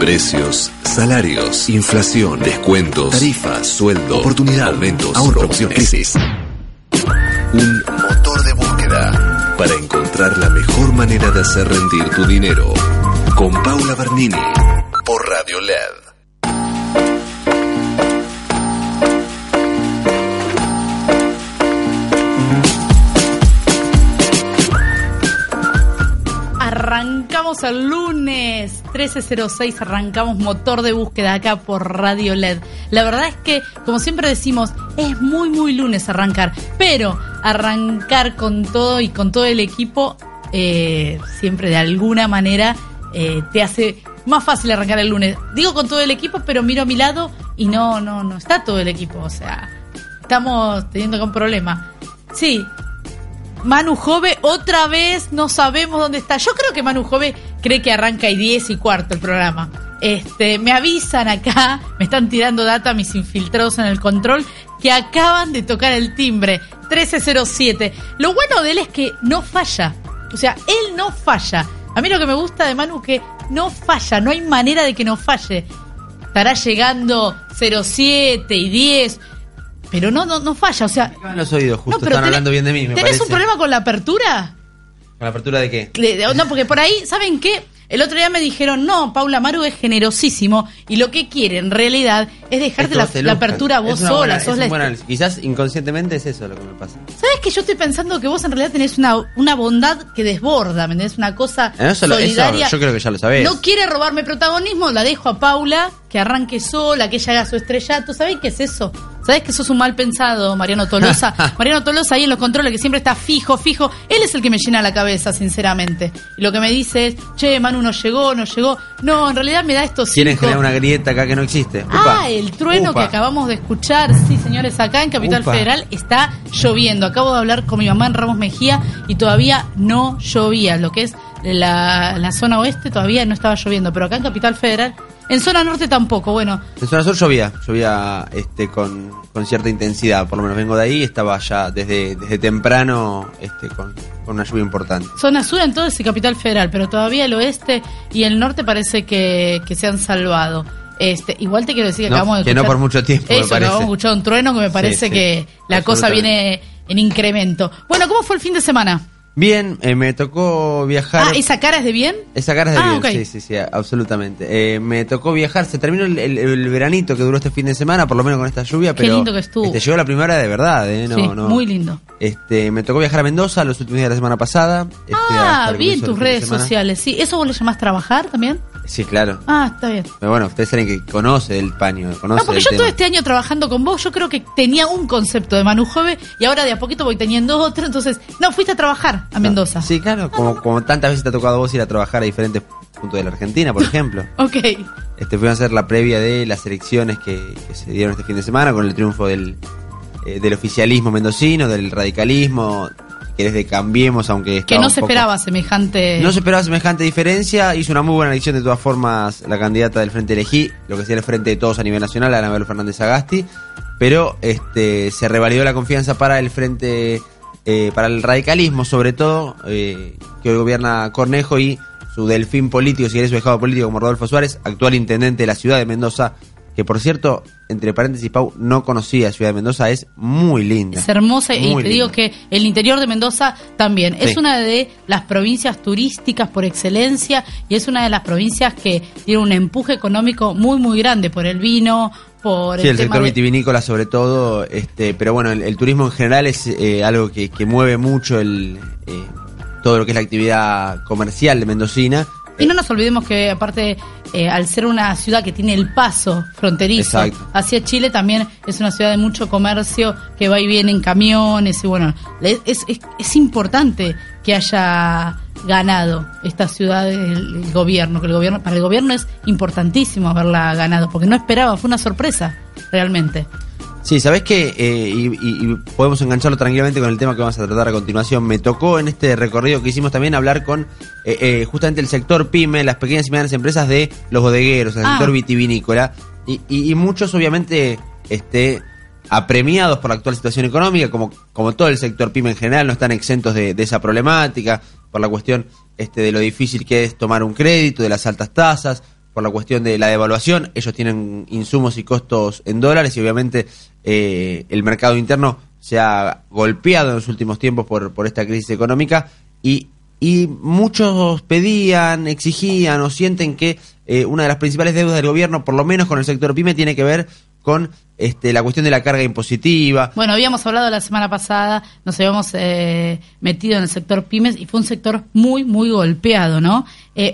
Precios, salarios, inflación, descuentos, tarifas, sueldo, oportunidad, aumentos, ahorro, opciones, crisis. Un motor de búsqueda para encontrar la mejor manera de hacer rendir tu dinero. Con Paula Bernini por Radio LED. Arrancamos el lunes 1306, arrancamos motor de búsqueda acá por Radio LED. La verdad es que, como siempre decimos, es muy, muy lunes arrancar, pero arrancar con todo y con todo el equipo, eh, siempre de alguna manera eh, te hace más fácil arrancar el lunes. Digo con todo el equipo, pero miro a mi lado y no, no, no está todo el equipo, o sea, estamos teniendo un problema. Sí, Manu Jove, otra vez no sabemos dónde está. Yo creo que Manu Jove cree que arranca y 10 y cuarto el programa. Este, me avisan acá, me están tirando data mis infiltrados en el control, que acaban de tocar el timbre 1307. Lo bueno de él es que no falla. O sea, él no falla. A mí lo que me gusta de Manu es que no falla, no hay manera de que no falle. Estará llegando 07 y 10 pero no, no, no falla, o sea. Me los oídos, justo No, pero están tenés- hablando bien de mí, me ¿Tenés parece. un problema con la apertura? ¿Con la apertura de qué? De- No, porque por ahí, ¿saben qué? El otro día me dijeron, no, Paula Maru es generosísimo y lo que quiere en realidad es dejarte la, te la apertura vos sola. buena- sos la-. Quizás inconscientemente es eso lo que me pasa. ¿Sabes que yo estoy pensando que vos en realidad tenés una, una bondad que desborda, ¿me entendés? Una cosa Eh, Eso, lo- eso solidaria. yo creo que ya lo sabés. No quiere robarme protagonismo, la dejo a Paula, que arranque sola, que ella haga su estrellato. ¿Sabés qué es eso? ¿Sabés que sos un mal pensado, Mariano Tolosa? Mariano Tolosa ahí en los controles, que siempre está fijo, fijo. Él es el que me llena la cabeza, sinceramente. Y lo que me dice es, che, Manu no llegó, no llegó. No, en realidad me da estos Quieren cinco... generar una grieta acá que no existe. Ah, el trueno Upa. que acabamos de escuchar, sí, señores, acá en Capital Upa. Federal está lloviendo. Acabo de hablar con mi mamá en Ramos Mejía y todavía no llovía. Lo que es la, la zona oeste todavía no estaba lloviendo, pero acá en Capital Federal, en zona norte tampoco. Bueno, En zona sur llovía, llovía este, con, con cierta intensidad, por lo menos vengo de ahí, estaba ya desde, desde temprano este, con, con una lluvia importante. zona sur entonces y Capital Federal, pero todavía el oeste y el norte parece que, que se han salvado. Este, igual te quiero decir que No, acabamos de que no por mucho tiempo, me Eso, que parece. acabamos de escuchar un trueno que me parece sí, que la cosa viene en incremento. Bueno, ¿cómo fue el fin de semana? Bien, eh, me tocó viajar. Ah, ¿esa cara es de bien? Esa cara es de Ah, bien, sí, sí, sí, absolutamente. Eh, me tocó viajar, se terminó el, el- el veranito que duró este fin de semana, por lo menos con esta lluvia, Qué pero lindo que estuvo. Este, llegó la primera de verdad, ¿eh? No, sí, no. muy lindo. Este, me tocó viajar a Mendoza Sí, claro. Ah, está bien. Pero bueno, ustedes saben que conoce el paño, conoce No, porque el yo tema. todo este año trabajando con vos, yo creo que tenía un concepto de Manu Jove y ahora de a poquito voy teniendo otro. Entonces, no, fuiste a trabajar a Mendoza. Sí, claro, como, como tantas veces te ha tocado a vos ir a trabajar a diferentes puntos de la Argentina, por ejemplo. Ok. Este, fuimos a hacer la previa de las elecciones que, que se dieron este fin de semana con el triunfo del, eh, del oficialismo mendocino, del radicalismo, desde Cambiemos, aunque Que no se poco- esperaba semejante. No se esperaba semejante diferencia, hizo una muy buena elección de todas formas la candidata del Frente Elegí, lo que sería el Frente de Todos a nivel nacional, Anabel Fernández Agasti, pero este se revalidó la confianza para el Frente, eh, para el radicalismo sobre todo, eh, que hoy gobierna Cornejo y su delfín político, si querés su dejado político como Rodolfo Suárez, actual intendente de la ciudad de Mendoza, que por cierto, entre paréntesis, Pau, no conocía Ciudad de Mendoza, es muy linda. Es hermosa y te digo que el interior de Mendoza también. Es una de las provincias turísticas por excelencia y es una de las provincias que tiene un empuje económico muy, muy grande por el vino, por Sí, el sector de- vitivinícola sobre todo, este, pero bueno, el, el turismo en general es eh, algo que, que mueve mucho el, eh, todo lo que es la actividad comercial de Mendocina Y no nos olvidemos que aparte, eh, al ser una ciudad que tiene el paso fronterizo Exacto. hacia Chile, también es una ciudad de mucho comercio que va y viene en camiones y bueno, es, es importante que haya ganado esta ciudad el, el gobierno, que el gobierno, para el gobierno es importantísimo haberla ganado, porque no esperaba, fue una sorpresa, realmente. Sí, sabes que y, y- y podemos engancharlo tranquilamente con el tema que vamos a tratar a continuación. Me tocó en este recorrido que hicimos también hablar con eh, eh, justamente el sector pyme, las pequeñas y medianas empresas de los bodegueros, el Ah. sector vitivinícola y, y- y muchos obviamente este apremiados por la actual situación económica, como, como todo el sector pyme en general, no están exentos de, de esa problemática, por la cuestión este, de lo difícil que es tomar un crédito, de las altas tasas, por la cuestión de la devaluación, ellos tienen insumos y costos en dólares y obviamente eh, el mercado interno se ha golpeado en los últimos tiempos por, por esta crisis económica y, y muchos pedían, exigían o sienten que eh, una de las principales deudas del gobierno, por lo menos con el sector pyme, tiene que ver con este, la cuestión de la carga impositiva. Bueno, habíamos hablado la semana pasada, nos habíamos eh, metido en el sector pymes y fue un sector muy, muy golpeado, ¿no?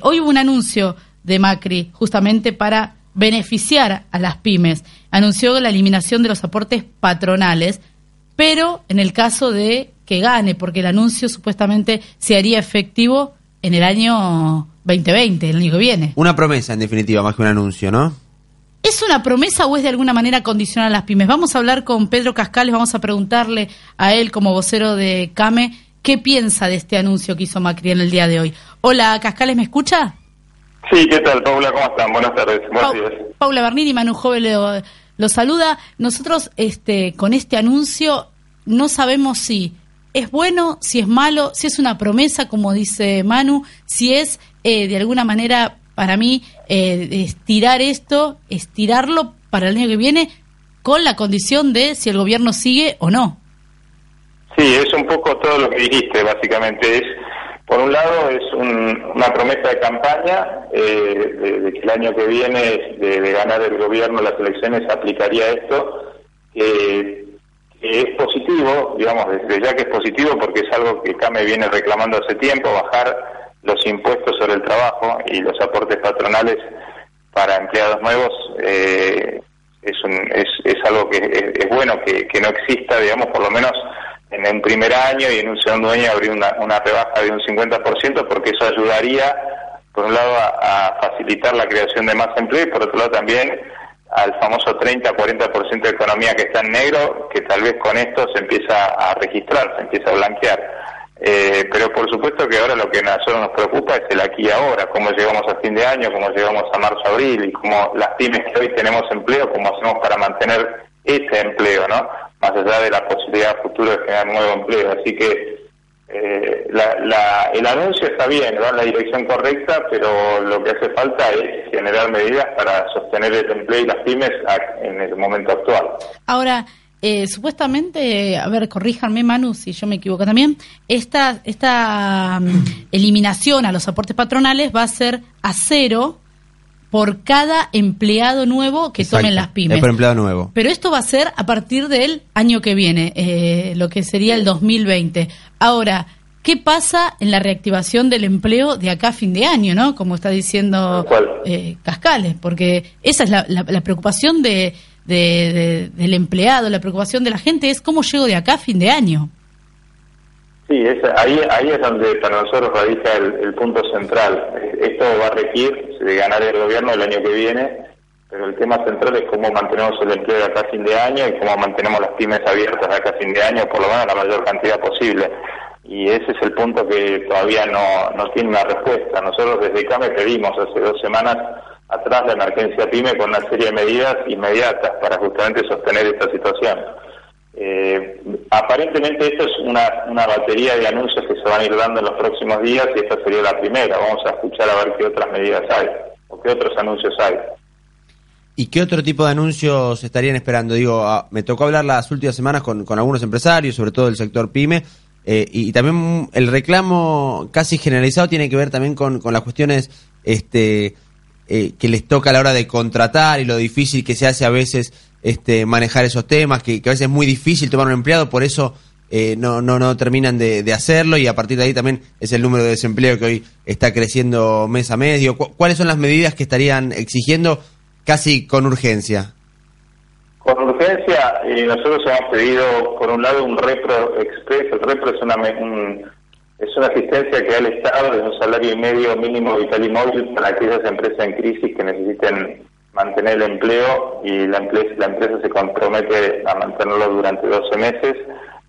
Hoy hubo un anuncio de Macri justamente para beneficiar a las pymes. Anunció la eliminación de los aportes patronales, pero en el caso de que gane, porque el anuncio supuestamente se haría efectivo en el año 2020, el año que viene. Una promesa, en definitiva, más que un anuncio, ¿no? ¿Es una promesa o es de alguna manera condicional a las pymes? Vamos a hablar con Pedro Cascales, vamos a preguntarle a él como vocero de CAME qué piensa de este anuncio que hizo Macri en el día de hoy. Hola, Cascales, ¿me escucha? Sí, ¿qué tal, Paula? ¿Cómo están? Buenas tardes. Buenos días. Paula Bernini, Manu Joven lo, lo saluda. Nosotros este, con este anuncio no sabemos si es bueno, si es malo, si es una promesa, como dice Manu, si es eh, de alguna manera para mí eh, estirar esto, estirarlo para el año que viene con la condición de si el gobierno sigue o no. Sí, es un poco todo lo que dijiste, básicamente. Es, por un lado, es un- una promesa de campaña eh, de, que el año que viene, de, ganar el gobierno las elecciones, aplicaría esto, que, es positivo, digamos, desde ya que es positivo, porque es algo que CAME viene reclamando hace tiempo, bajar los impuestos sobre el trabajo y los aportes patronales para empleados nuevos. eh, es, un- es, es algo que es, bueno que no exista, digamos, por lo menos en un primer año y en un segundo año abrir una, rebaja de un 50%, porque eso ayudaría, por un lado, a, facilitar la creación de más empleo y por otro lado también al famoso 30-40% de economía que está en negro, que tal vez con esto se empieza a registrar, se empieza a blanquear. Eh, pero por supuesto que ahora lo que a nosotros nos preocupa es el aquí y ahora, cómo llegamos a fin de año, cómo llegamos a marzo-abril y cómo las pymes que hoy tenemos empleo, cómo hacemos para mantener ese empleo, ¿no? Más allá de la posibilidad futura de generar nuevo empleo. Así que eh, la- la- el anuncio está bien, va en la dirección correcta, pero lo que hace falta es generar medidas para sostener el empleo y las pymes a- en el momento actual. Ahora, eh, supuestamente, a ver, corríjanme Manu si yo me equivoco también, esta, esta mm, eliminación a los aportes patronales va a ser a cero por cada empleado nuevo que Exacto. tomen las pymes. Es por empleado nuevo. Pero esto va a ser a partir del año que viene, eh, lo que sería el 2020. Ahora, ¿qué pasa en la reactivación del empleo de acá a fin de año, no? Como está diciendo eh, Cascales, porque esa es la, la- la preocupación de, de- de- del empleado, la preocupación de la gente es cómo llego de acá a fin de año. Sí, es, ahí, ahí es donde para nosotros radica el, el punto central. Esto va a requerir de ganar el gobierno el año que viene, pero el tema central es cómo mantenemos el empleo de acá a fin de año y cómo mantenemos las pymes abiertas de acá a fin de año, por lo menos la mayor cantidad posible. Y ese es el punto que todavía no, no tiene una respuesta. Nosotros desde CAME pedimos hace dos semanas atrás la emergencia PYME con una serie de medidas inmediatas para justamente sostener esta situación. Eh, aparentemente esto es una, una batería de anuncios que se van a ir dando en los próximos días y esta sería la primera. Vamos a escuchar a ver qué otras medidas hay o qué otros anuncios hay. ¿Y qué otro tipo de anuncios estarían esperando? Digo, ah, me tocó hablar las últimas semanas con, con algunos empresarios, sobre todo del sector pyme, eh, y, y también el reclamo casi generalizado tiene que ver también con, con las cuestiones este, eh, que les toca a la hora de contratar y lo difícil que se hace a veces este, manejar esos temas, que, a veces es muy difícil tomar un empleado, por eso eh, no, no, no terminan de, hacerlo y a partir de ahí también es el número de desempleo que hoy está creciendo mes a mes. ¿Cuáles son las medidas que estarían exigiendo casi con urgencia? Con urgencia, y nosotros hemos pedido, por un lado, un repro express. El repro es una, es una asistencia que da el Estado de un salario y medio mínimo vital y móvil para aquellas empresas en crisis que necesiten mantener el empleo y la empresa, la se compromete a mantenerlo durante 12 meses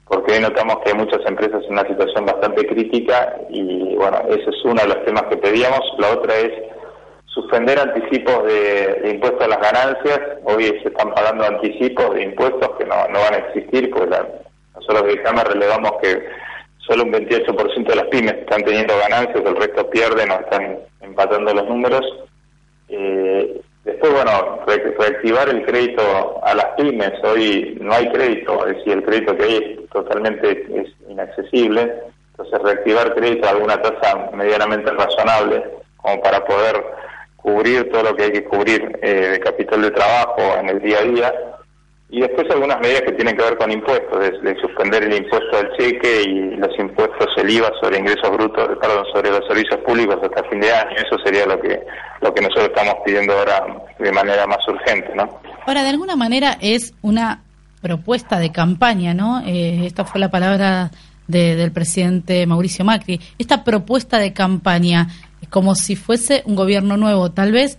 porque hoy notamos que hay muchas empresas en una situación bastante crítica y bueno, ese es uno de los temas que pedíamos. La otra es suspender anticipos de, impuestos a las ganancias. Hoy se están pagando anticipos de impuestos que no, van a existir, porque nosotros de Cámara relevamos que solo un 28% de las pymes están teniendo ganancias, el resto pierden o están empatando los números. Después, bueno, reactivar el crédito a las pymes. Hoy no hay crédito, es decir, el crédito que hay es totalmente es inaccesible. Entonces, reactivar crédito a alguna tasa medianamente razonable como para poder cubrir todo lo que hay que cubrir eh, de capital de trabajo en el día a día. Y después algunas medidas que tienen que ver con impuestos, de, suspender el impuesto al cheque y los impuestos, el IVA sobre ingresos brutos, perdón, sobre los servicios públicos hasta fin de año. Eso sería lo que lo que nosotros estamos pidiendo ahora de manera más urgente, ¿no? Ahora, de alguna manera es una propuesta de campaña, ¿no? Eh, esta fue la palabra del presidente Mauricio Macri. Esta propuesta de campaña como si fuese un gobierno nuevo. Tal vez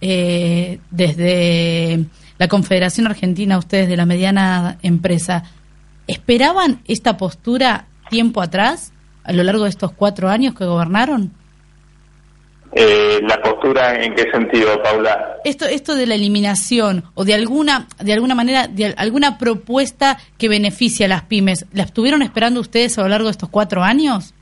eh, desde la Confederación Argentina, ustedes de la mediana empresa, ¿esperaban esta postura tiempo atrás, a lo largo de estos cuatro años que gobernaron? Eh, la postura en qué sentido, Paula? Esto, esto de la eliminación o de alguna, de alguna manera, de alguna propuesta que beneficie a las pymes, ¿la estuvieron esperando ustedes a lo largo de estos cuatro años?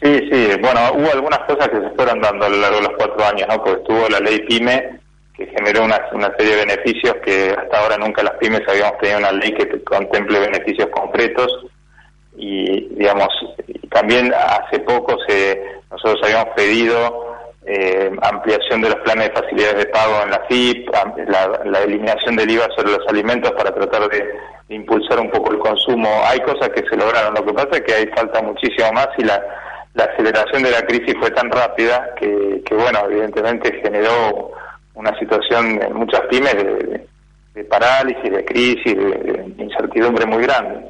Sí, sí, bueno, hubo algunas cosas que se fueron dando a lo largo de los cuatro años, ¿no? Porque estuvo la ley PYME, que generó una, una serie de beneficios que hasta ahora nunca las pymes habíamos tenido una ley que contemple beneficios concretos y, digamos, también hace poco se nosotros habíamos pedido eh, ampliación de los planes de facilidades de pago en la FIP, la, eliminación del IVA sobre los alimentos para tratar de, de impulsar un poco el consumo. Hay cosas que se lograron, lo que pasa es que hay falta muchísimo más y la la aceleración de la crisis fue tan rápida que, bueno, evidentemente generó una situación en muchas pymes de, parálisis, de crisis, de, incertidumbre muy grande.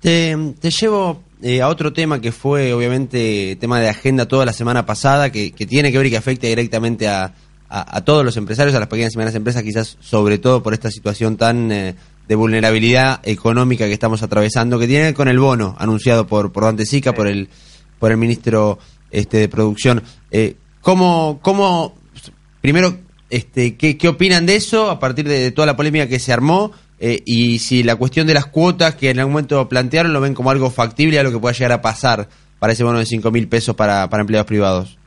Te, llevo eh, a otro tema que fue obviamente tema de agenda toda la semana pasada, que, tiene que ver y que afecta directamente a, a, todos los empresarios, a las pequeñas y medianas empresas, quizás sobre todo por esta situación tan eh, de vulnerabilidad económica que estamos atravesando, que tiene con el bono anunciado por, por Dante Sica, por el por el ministro este, de Producción. Eh, ¿cómo, ¿Cómo, primero, este, ¿qué, qué opinan de eso a partir de, toda la polémica que se armó? Eh, y si la cuestión de las cuotas que en algún momento plantearon lo ven como algo factible a lo que pueda llegar a pasar para ese bono de 5 mil pesos para, para empleados privados.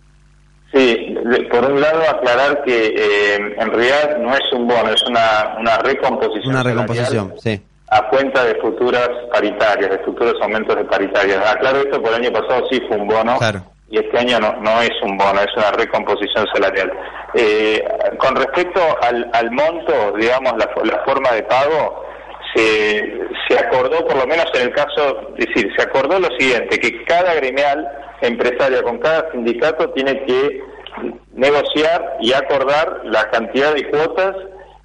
Sí, por un lado aclarar que eh, en realidad no es un bono, es una, una recomposición. Una recomposición, sí a cuenta de futuras paritarias, de futuros aumentos de paritarias. Aclaro esto, por el año pasado sí fue un bono y este año no, no es un bono, es una recomposición salarial. Eh, con respecto al, monto, digamos, la, la forma de pago, se, se acordó, por lo menos en el caso, es decir, se acordó lo siguiente, que cada gremial empresaria con cada sindicato tiene que negociar y acordar la cantidad de cuotas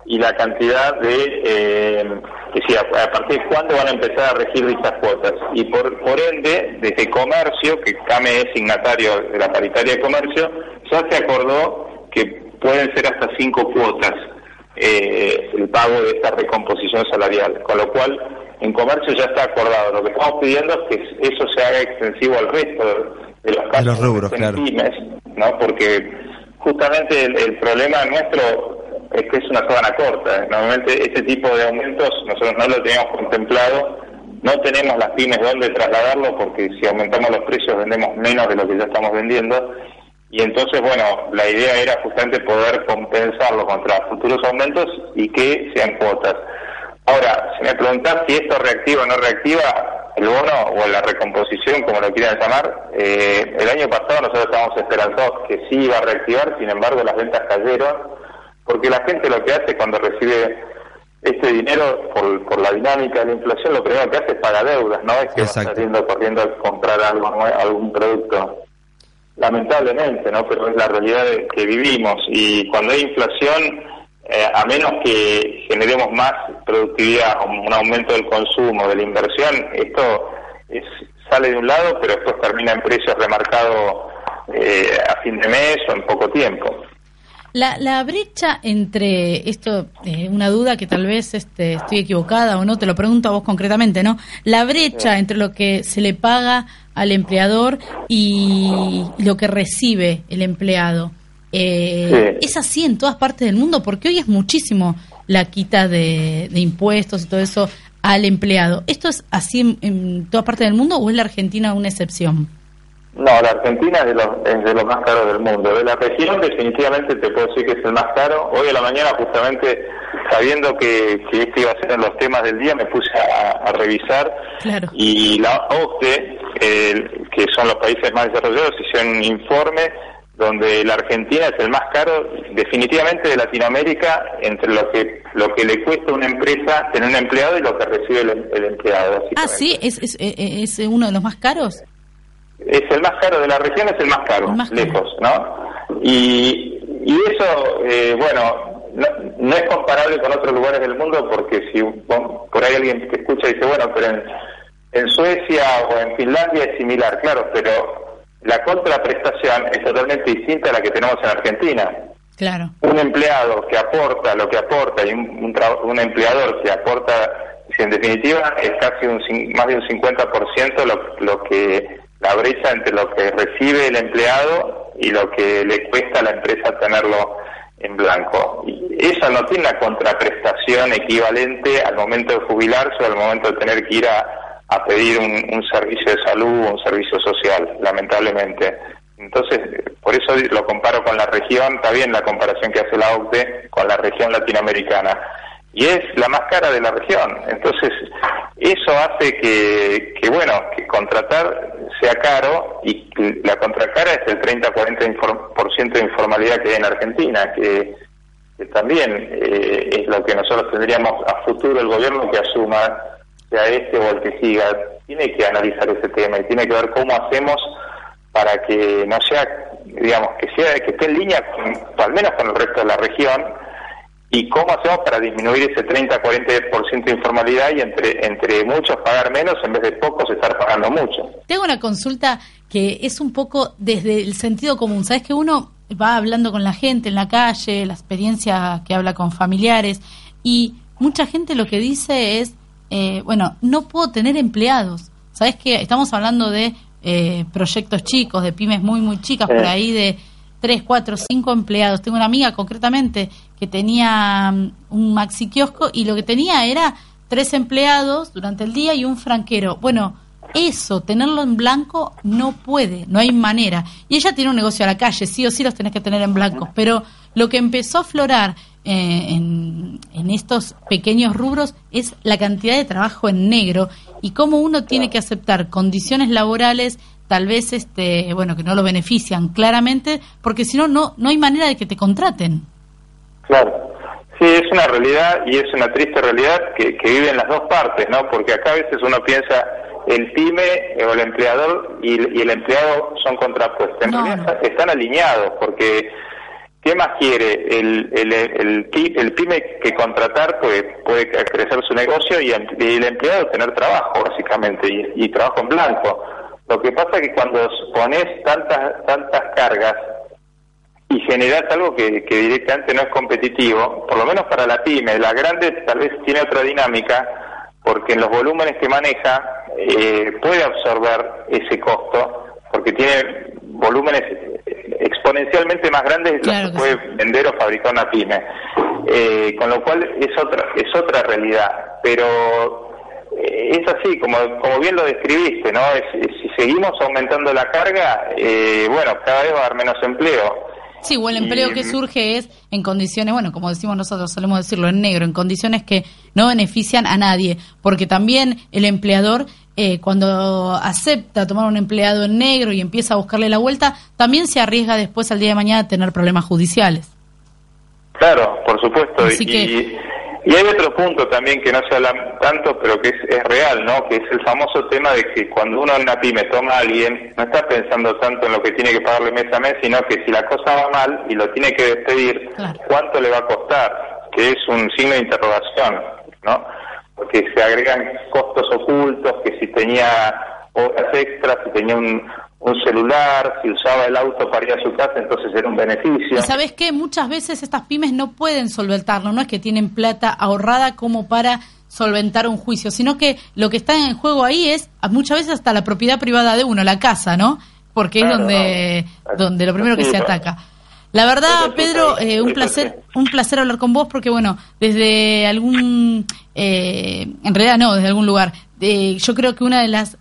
y la cantidad de, eh, decía, a partir de cuándo van a empezar a regir dichas cuotas. Y por, por ende, desde comercio, que CAME es signatario de la paritaria de comercio, ya se acordó que pueden ser hasta cinco cuotas eh, el pago de esta recomposición salarial, con lo cual en comercio ya está acordado. Lo que estamos pidiendo es que eso se haga extensivo al resto de los casos de los rubros, claro. ¿no? Porque justamente el problema nuestro es que es una sábana corta. Normalmente ese tipo de aumentos nosotros no lo teníamos contemplado, no tenemos las pymes dónde trasladarlo porque si aumentamos los precios vendemos menos de lo que ya estamos vendiendo y entonces, bueno, la idea era justamente poder compensarlo contra futuros aumentos y que sean cuotas. Ahora, si me preguntás si esto reactiva o no reactiva el bono o la recomposición, como lo quieran llamar, eh, el año pasado nosotros estábamos esperanzados que sí iba a reactivar, sin embargo las ventas cayeron porque la gente lo que hace cuando recibe este dinero, por, por la dinámica de la inflación, lo primero que hace es pagar deudas, no es que va saliendo corriendo a comprar algo, algún producto. Lamentablemente, ¿no? Pero es la realidad que vivimos y cuando hay inflación, eh, a menos que generemos más productividad, un aumento del consumo, de la inversión, esto sale de un lado, pero después termina en precios remarcados eh, a fin de mes o en poco tiempo. La, la brecha entre esto, eh, una duda que tal vez este, estoy equivocada o no, te lo pregunto a vos concretamente, ¿no? La brecha entre lo que se le paga al empleador y lo que recibe el empleado. Eh, ¿Es así en todas partes del mundo? Porque hoy es muchísimo la quita de, impuestos y todo eso al empleado. ¿Esto es así en, en todas partes del mundo o es la Argentina una excepción? No, la Argentina es de, los, es de los más caros del mundo. De la región definitivamente te puedo decir que es el más caro. Hoy a la mañana justamente sabiendo que, que este iba a ser en los temas del día me puse a, revisar y la OCDE, que son los países más desarrollados, hicieron un informe donde la Argentina es el más caro definitivamente de Latinoamérica entre lo que lo que le cuesta a una empresa tener un empleado y lo que recibe el, empleado. Ah, sí, ¿Es, es, es uno de los más caros es el más caro de la región, es el más caro, lejos, ¿no? Y, y eso, eh, bueno, no, es comparable con otros lugares del mundo porque si por ahí alguien que escucha dice, bueno, pero en, en Suecia o en Finlandia es similar, claro, pero la contraprestación es totalmente distinta a la que tenemos en Argentina. Claro. Un empleado que aporta lo que aporta y un, un, empleador que aporta, si en definitiva es casi un, más de un 50% lo, lo que la brecha entre lo que recibe el empleado y lo que le cuesta a la empresa tenerlo en blanco. Y eso no tiene una contraprestación equivalente al momento de jubilarse o al momento de tener que ir a, pedir un, servicio de salud o un servicio social, lamentablemente. Entonces, por eso lo comparo con la región, está bien la comparación que hace la OCDE con la región latinoamericana y es la más cara de la región. Entonces, eso hace que, que bueno, que contratar sea caro y la contracara es el 30-40% de informalidad que hay en Argentina, que, también eh, es lo que nosotros tendríamos a futuro el gobierno que asuma, sea este o el que siga, tiene que analizar ese tema y tiene que ver cómo hacemos para que no sea, digamos, que sea que esté en línea, al menos con el resto de la región, y cómo hacemos para disminuir ese 30-40% de informalidad y entre, entre muchos pagar menos en vez de pocos estar pagando mucho. Tengo una consulta que es un poco desde el sentido común. Sabes que uno va hablando con la gente en la calle, la experiencia que habla con familiares y mucha gente lo que dice es, eh, bueno, no puedo tener empleados. Sabes que estamos hablando de eh, proyectos chicos, de pymes muy, muy chicas, por ahí de 3, 4, 5 empleados. Tengo una amiga concretamente que tenía mm, un maxi kiosco y lo que tenía era tres empleados durante el día y un franquero. Bueno, eso, tenerlo en blanco, no puede, no hay manera. Y ella tiene un negocio a la calle, sí o sí los tenés que tener en blanco. Pero lo que empezó a aflorar eh, en, estos pequeños rubros es la cantidad de trabajo en negro y cómo uno tiene que aceptar condiciones laborales tal vez este bueno que no lo benefician claramente porque si no no no hay manera de que te contraten claro sí es una realidad y es una triste realidad que, que viven las dos partes no porque acá a veces uno piensa el pyme o el empleador y, el empleado son contrapuestos en realidad están alineados porque ¿Qué más quiere? El, el, el, el, pyme que contratar puede, puede crecer su negocio y el, empleado tener trabajo, básicamente, y, y trabajo en blanco. Lo que pasa es que cuando pones tantas, tantas cargas y generas algo que, directamente no es competitivo, por lo menos para la pyme, la grande tal vez tiene otra dinámica, porque en los volúmenes que maneja eh, puede absorber ese costo, porque tiene volúmenes exponencialmente más grandes de los que puede vender o fabricar una pyme. Eh, con lo cual es otra, es otra realidad. Pero eh, es así, como, como bien lo describiste, ¿no? si seguimos aumentando la carga, eh, bueno, cada vez va a haber menos empleo. Sí, o el empleo que surge es en condiciones, bueno, como decimos nosotros, solemos decirlo en negro, en condiciones que no benefician a nadie, porque también el empleador, eh, cuando acepta tomar un empleado en negro y empieza a buscarle la vuelta, también se arriesga después al día de mañana a tener problemas judiciales. Claro, por supuesto. y, Y hay otro punto también que no se habla tanto, pero que es, real, ¿no? Que es el famoso tema de que cuando uno en una pyme toma a alguien, no está pensando tanto en lo que tiene que pagarle mes a mes, sino que si la cosa va mal y lo tiene que despedir, ¿cuánto le va a costar? Que es un signo de interrogación, ¿no? Porque se agregan costos ocultos, que si tenía horas extras, si tenía un, un celular, si usaba el auto para ir a su casa, entonces era un beneficio. Y sabes qué, muchas veces estas pymes no pueden solventarlo, no es que tienen plata ahorrada como para solventar un juicio, sino que lo que está en juego ahí es muchas veces hasta la propiedad privada de uno, la casa, ¿no? Porque es donde, donde lo primero que se ataca. La verdad, Pedro, eh, un placer, un placer hablar con vos porque bueno, desde algún, eh, en realidad no, desde algún lugar. Eh, yo creo que una de las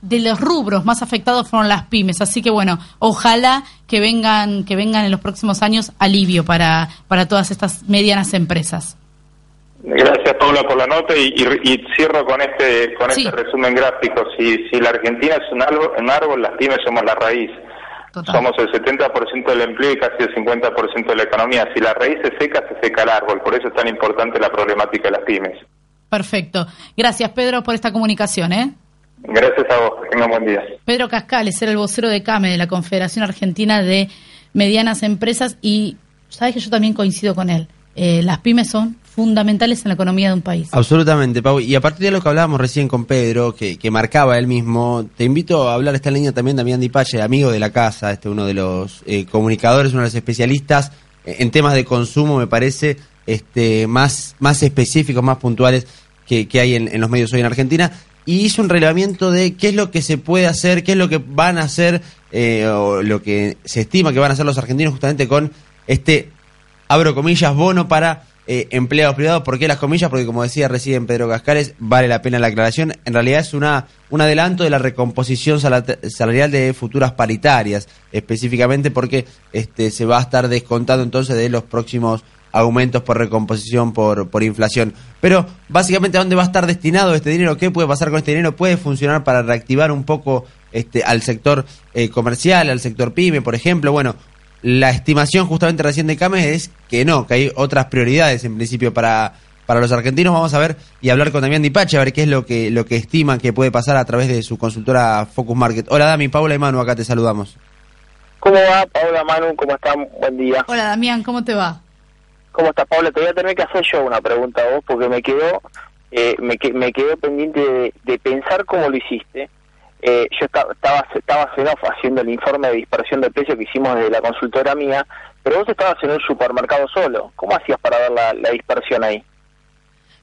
de los rubros más afectados fueron las pymes, así que bueno, ojalá que vengan que vengan en los próximos años alivio para para todas estas medianas empresas. Gracias Paula por la nota y, cierro con este con este resumen gráfico. Si, si la Argentina es un árbol, un árbol, las pymes somos la raíz. Somos el 70% del empleo y casi el 50% de la economía. Si la raíz se seca, se seca el árbol. Por eso es tan importante la problemática de las pymes. Perfecto. Gracias Pedro por esta comunicación. ¿eh? Gracias a vos, que tengan buen día. Pedro Cascales era el vocero de CAME, de la Confederación Argentina de Medianas Empresas, y sabes que yo también coincido con él. Eh, las pymes son fundamentales en la economía de un país. Absolutamente, Pau. Y a partir de lo que hablábamos recién con Pedro, que, marcaba él mismo, te invito a hablar esta línea también de Damián Dipache, amigo de la casa, este uno de los eh, comunicadores, uno de los especialistas en temas de consumo, me parece, este más, más específicos, más puntuales que, hay en, en, los medios hoy en Argentina y hizo un relevamiento de qué es lo que se puede hacer, qué es lo que van a hacer, eh, o lo que se estima que van a hacer los argentinos justamente con este, abro comillas, bono para eh, empleados privados. ¿Por qué las comillas? Porque como decía recién Pedro Cascales, vale la pena la aclaración. En realidad es una un adelanto de la recomposición salarial de futuras paritarias, específicamente porque este se va a estar descontando entonces de los próximos aumentos por recomposición por, por inflación. Pero básicamente a dónde va a estar destinado este dinero, qué puede pasar con este dinero, puede funcionar para reactivar un poco este, al sector eh, comercial, al sector pyme, por ejemplo. Bueno, la estimación justamente recién de Cames es que no, que hay otras prioridades en principio para, para los argentinos. Vamos a ver y hablar con Damián Dipache a ver qué es lo que, lo que estiman que puede pasar a través de su consultora Focus Market. Hola Dami, Paula y Manu, acá te saludamos. ¿Cómo va, Paula, Manu? ¿Cómo están? Buen día. Hola Damián, ¿cómo te va? ¿Cómo estás, Pablo? Te voy a tener que hacer yo una pregunta a vos porque me quedó, eh, me, me quedó pendiente de, pensar cómo lo hiciste. Eh, yo estaba, estaba haciendo el informe de dispersión de precios que hicimos desde la consultora mía, pero vos estabas en un supermercado solo. ¿Cómo hacías para ver la, dispersión ahí?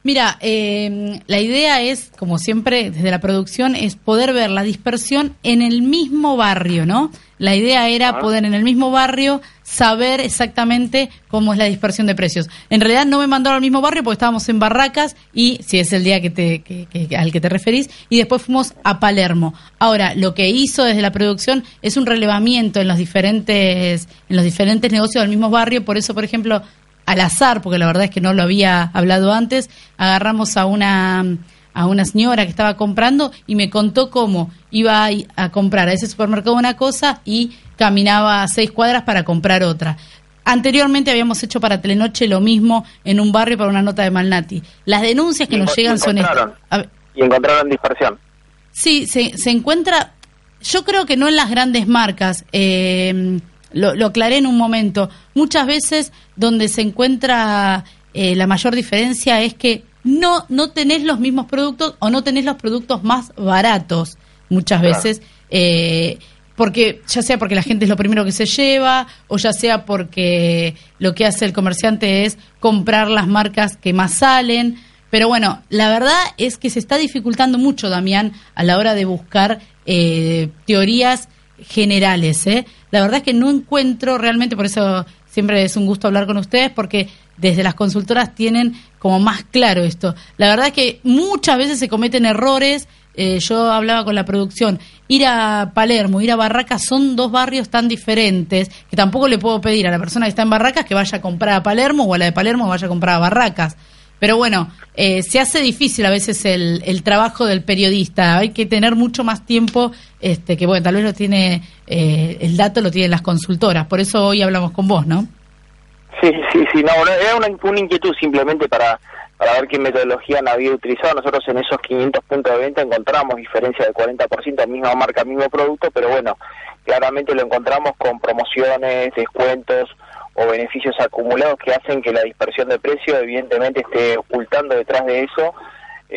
Mira, eh, la idea es, como siempre, desde la producción, es poder ver la dispersión en el mismo barrio, ¿no? La idea era ah. poder en el mismo barrio saber exactamente cómo es la dispersión de precios. En realidad no me mandaron al mismo barrio porque estábamos en Barracas y si es el día que te, al que te referís y después fuimos a Palermo. Ahora, lo que hizo desde la producción es un relevamiento en los diferentes en los diferentes negocios del mismo barrio, por eso, por ejemplo, al azar, porque la verdad es que no lo había hablado antes, agarramos a una a una señora que estaba comprando y me contó cómo iba a, comprar a ese supermercado una cosa y caminaba seis cuadras para comprar otra. Anteriormente habíamos hecho para Telenoche lo mismo en un barrio para una nota de Malnati. Las denuncias que nos llegan son estas. Y encontraron dispersión. Sí, se, se encuentra, yo creo que no en las grandes marcas, eh, lo, lo, aclaré en un momento, muchas veces donde se encuentra eh, la mayor diferencia es que no, no tenés los mismos productos o no tenés los productos más baratos muchas veces. Eh, porque ya sea porque la gente es lo primero que se lleva o ya sea porque lo que hace el comerciante es comprar las marcas que más salen. Pero bueno, la verdad es que se está dificultando mucho, Damián, a la hora de buscar eh, teorías generales. ¿eh? La verdad es que no encuentro realmente, por eso siempre es un gusto hablar con ustedes, porque desde las consultoras tienen como más claro esto. La verdad es que muchas veces se cometen errores. Eh, yo hablaba con la producción, ir a Palermo, ir a Barracas son dos barrios tan diferentes que tampoco le puedo pedir a la persona que está en Barracas que vaya a comprar a Palermo o a la de Palermo vaya a comprar a Barracas. Pero bueno, eh, se hace difícil a veces el, trabajo del periodista. Hay que tener mucho más tiempo, este, que bueno, tal vez lo tiene, eh, el dato lo tienen las consultoras. Por eso hoy hablamos con vos, ¿no? Sí, sí, sí, no, era una, una inquietud simplemente para para ver qué metodología había utilizado. Nosotros en esos 500 puntos de venta encontramos diferencia del 40%, misma marca, mismo producto, pero bueno, claramente lo encontramos con promociones, descuentos o beneficios acumulados que hacen que la dispersión de precios evidentemente esté ocultando detrás de eso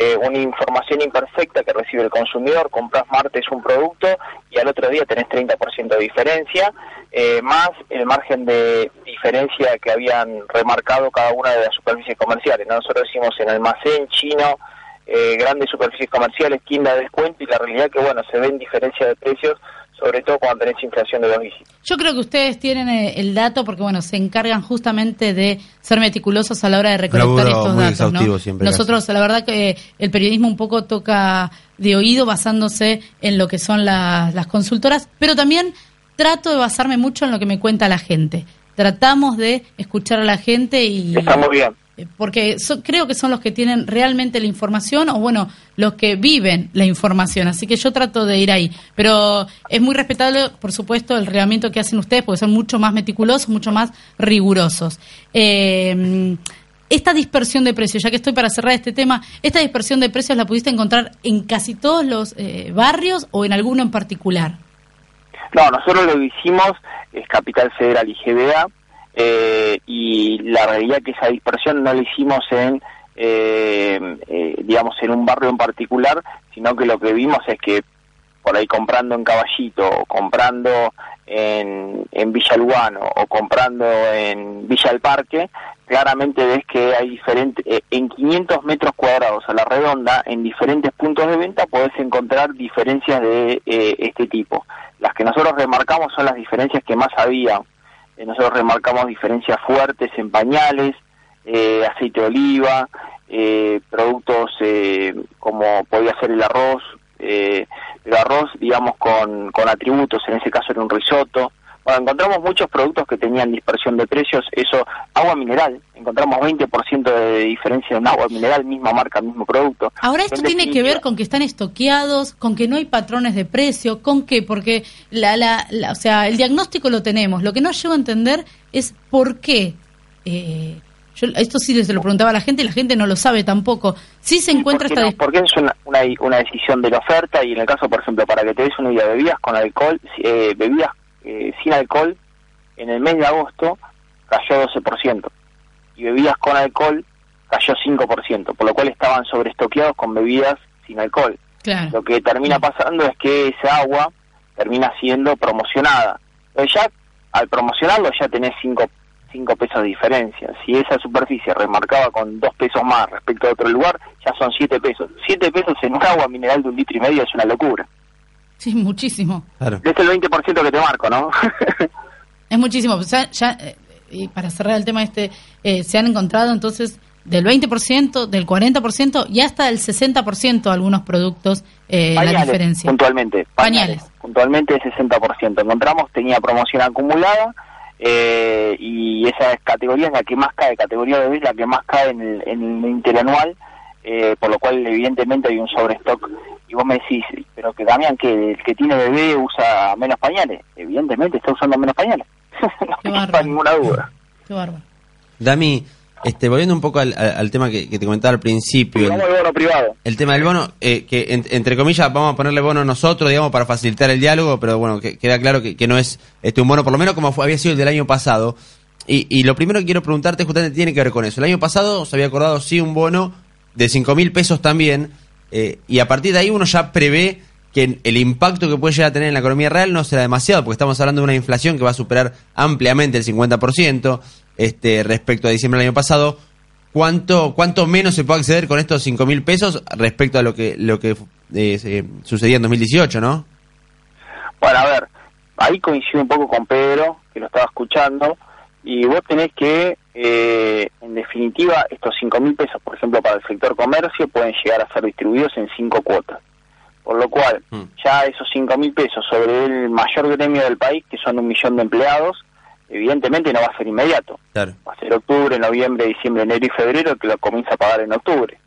eh, una información imperfecta que recibe el consumidor, compras martes un producto y al otro día tenés 30% de diferencia, eh, más el margen de diferencia que habían remarcado cada una de las superficies comerciales. Nosotros decimos en almacén, chino, eh, grandes superficies comerciales, tienda de descuento y la realidad que, bueno, se ven diferencia de precios sobre todo cuando tenés inflación de dos dígitos. Yo creo que ustedes tienen eh, el dato porque, bueno, se encargan justamente de ser meticulosos a la hora de recolectar estos datos. ¿no? Nosotros, la verdad que el periodismo un poco toca de oído basándose en lo que son las, las consultoras, pero también trato de basarme mucho en lo que me cuenta la gente. Tratamos de escuchar a la gente y... Está muy bien eh, porque creo que son los que tienen realmente la información o bueno, los que viven la información, así que yo trato de ir ahí, pero es muy respetable, por supuesto, el reglamento que hacen ustedes, porque son mucho más meticulosos, mucho más rigurosos. Eh, esta dispersión de precios, ya que estoy para cerrar este tema, ¿esta dispersión de precios la pudiste encontrar en casi todos los eh, barrios o en alguno en particular? No, nosotros lo que hicimos es Capital Federal y GBA, eh, y la realidad que esa dispersión no la hicimos en, eh, eh, digamos, en un barrio en particular, sino que lo que vimos es que por ahí comprando en Caballito, comprando en, en Villa Lugano, o comprando en Villa del Parque, claramente ves que hay diferentes, en 500 metros cuadrados a la redonda, en diferentes puntos de venta, podés encontrar diferencias de este tipo. Las que nosotros remarcamos son las diferencias que más había eh, nosotros remarcamos diferencias fuertes en pañales, eh, aceite de oliva, eh, productos como podía ser el arroz, el arroz, digamos, con, con atributos, en ese caso era un risotto, bueno, encontramos muchos productos que tenían dispersión de precios, eso, agua mineral, encontramos 20% de diferencia en agua mineral, misma marca, mismo producto. Ahora esto tiene que ver con que están estoqueados, con que no hay patrones de precio, con qué, porque la, la, o sea, el diagnóstico lo tenemos, lo que no llego a entender es por qué. Eh, yo, esto sí se lo preguntaba a la gente y la gente no lo sabe tampoco. Sí se encuentra esta... porque es una, una, decisión de la oferta y en el caso, por ejemplo, para que te des una idea, bebidas con alcohol, eh, bebidas eh, sin alcohol en el mes de agosto cayó 12% y bebidas con alcohol cayó 5%, por lo cual estaban sobreestoqueados con bebidas sin alcohol. Lo que termina pasando es que esa agua termina siendo promocionada. Pero ya al promocionarlo ya tenés 5 cinco pesos de diferencia. Si esa superficie remarcaba con 2 pesos más respecto a otro lugar, ya son 7 pesos. 7 pesos en un agua mineral de un litro y medio es una locura. Sí, muchísimo. Claro. Es el 20% que te marco, ¿no? es muchísimo. ya, eh, y para cerrar el tema este, eh, se han encontrado entonces del 20%, del 40% y hasta del 60% algunos productos eh, la diferencia. Puntualmente. Pañales. Puntualmente el 60%. Encontramos, tenía promoción acumulada eh, y esa categoría es la que más cae, categoría de la que más cae en el, en el interanual, eh, por lo cual evidentemente hay un sobrestock y vos me decís, pero que Damián, que el que tiene bebé usa menos pañales. Evidentemente está usando menos pañales. no hay ninguna duda. Qué bárbaro. Dami, este, volviendo un poco al, tema que, te comentaba al principio. El, el, bono privado. El tema del bono, eh, que entre comillas vamos a ponerle bono nosotros, digamos, para facilitar el diálogo, pero bueno, que, queda claro que, no es este un bono, por lo menos como había sido el del año pasado. Y, y lo primero que quiero preguntarte justamente tiene que ver con eso. El año pasado se había acordado, sí, un bono de 5 mil pesos también, eh, y a partir de ahí uno ya prevé que el impacto que puede llegar a tener en la economía real no será demasiado, porque estamos hablando de una inflación que va a superar ampliamente el 50% este, respecto a diciembre del año pasado. ¿Cuánto, ¿Cuánto menos se puede acceder con estos 5 mil pesos respecto a lo que, lo que eh, sucedía en 2018, no? Bueno, a ver, ahí coincido un poco con Pedro, que lo estaba escuchando, y vos tenés que, eh, definitiva, estos 5 mil pesos, por ejemplo, para el sector comercio, pueden llegar a ser distribuidos en cinco cuotas. Por lo cual, mm. ya esos 5 mil pesos sobre el mayor gremio del país, que son un millón de empleados, evidentemente no va a ser inmediato. Va a ser octubre, noviembre, diciembre, enero y febrero que lo comienza a pagar en octubre.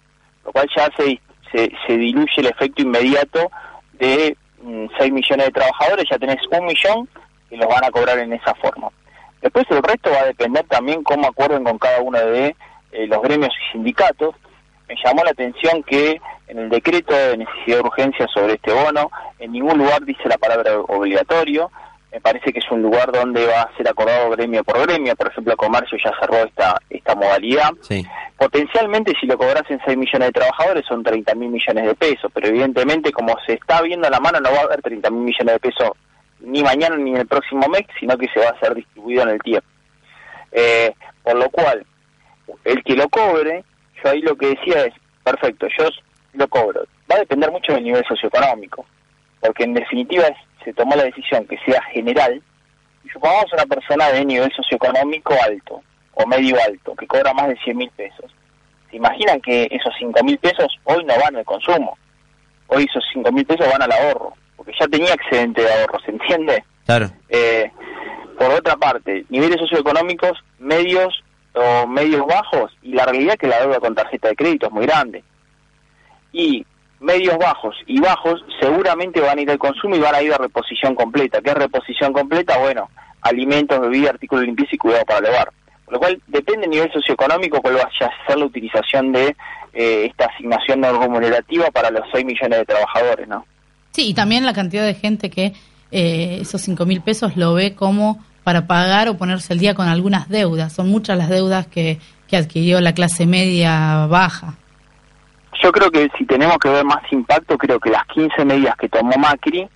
Lo cual ya se, se, diluye el efecto inmediato de 6 mm, millones de trabajadores, ya tenés un millón que los van a cobrar en esa forma. Después el resto va a depender también cómo acuerden con cada uno de eh, los gremios y sindicatos. Me llamó la atención que en el decreto de necesidad de urgencia sobre este bono, en ningún lugar dice la palabra obligatorio. Me parece que es un lugar donde va a ser acordado gremio por gremio. Por ejemplo, Comercio ya cerró esta, esta modalidad. Sí. Potencialmente, si lo cobras en 6 millones de trabajadores, son 30 mil millones de pesos. Pero evidentemente, como se está viendo a la mano, no va a haber 30 mil millones de pesos ni mañana ni en el próximo mes, sino que se va a ser distribuido en el tiempo. Eh, por lo cual, el que lo cobre, yo ahí lo que decía es, perfecto, yo lo cobro. Va a depender mucho del nivel socioeconómico, porque en definitiva se tomó la decisión que sea general, supongamos una persona de nivel socioeconómico alto, o medio alto, que cobra más de 100 mil pesos. ¿Se imaginan que esos 5 mil pesos hoy no van al consumo? Hoy esos 5 mil pesos van al ahorro, porque ya tenía excedente de ahorro, ¿se entiende? Claro. Eh, por otra parte, niveles socioeconómicos medios o medios bajos, y la realidad es que la deuda con tarjeta de crédito es muy grande. Y medios bajos y bajos seguramente van a ir al consumo y van a ir a reposición completa. ¿Qué es reposición completa? Bueno, alimentos, bebidas, artículos limpieza y cuidado para el hogar. Por lo cual, depende del nivel socioeconómico cuál vaya a ser la utilización de eh, esta asignación no remunerativa para los 6 millones de trabajadores, ¿no? Sí, y también la cantidad de gente que eh, esos 5 mil pesos lo ve como para pagar o ponerse al día con algunas deudas. Son muchas las deudas que, que adquirió la clase media baja. Yo creo que si tenemos que ver más impacto, creo que las 15 medidas que tomó Macri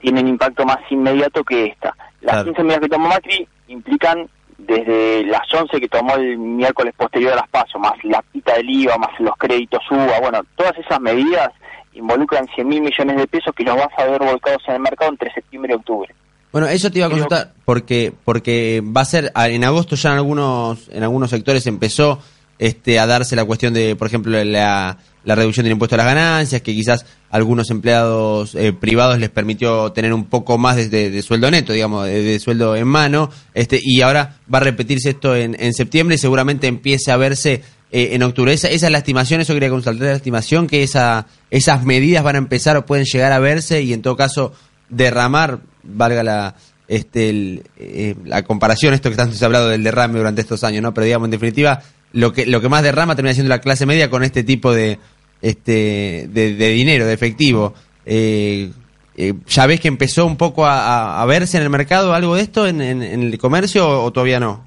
tienen impacto más inmediato que esta. Las Claro. 15 medidas que tomó Macri implican desde las 11 que tomó el miércoles posterior a las pasos, más la quita del IVA, más los créditos UBA, bueno, todas esas medidas involucran 100 mil millones de pesos que los vas a ver volcados en el mercado entre septiembre y octubre. Bueno, eso te iba a consultar porque porque va a ser a- en agosto ya en algunos en algunos sectores empezó este a darse la cuestión de, por ejemplo, la, la reducción del impuesto a las ganancias, que quizás algunos empleados eh, privados les permitió tener un poco más de, de- de sueldo neto, digamos, de, de sueldo en mano, este y ahora va a repetirse esto en, en septiembre y seguramente empiece a verse eh, en octubre. Esa, esa es la estimación, eso quería consultar, la estimación que esa, esas medidas van a empezar o pueden llegar a verse y en todo caso derramar, valga la este eh, la comparación, esto que tanto se ha hablado del derrame durante estos años, ¿no? Pero digamos, en definitiva, lo que, lo que más derrama termina siendo la clase media con este tipo de, este, de, dinero, de efectivo. Eh, eh, ¿Ya ves que empezó un poco a, a- verse en el mercado algo de esto en, el comercio o todavía no?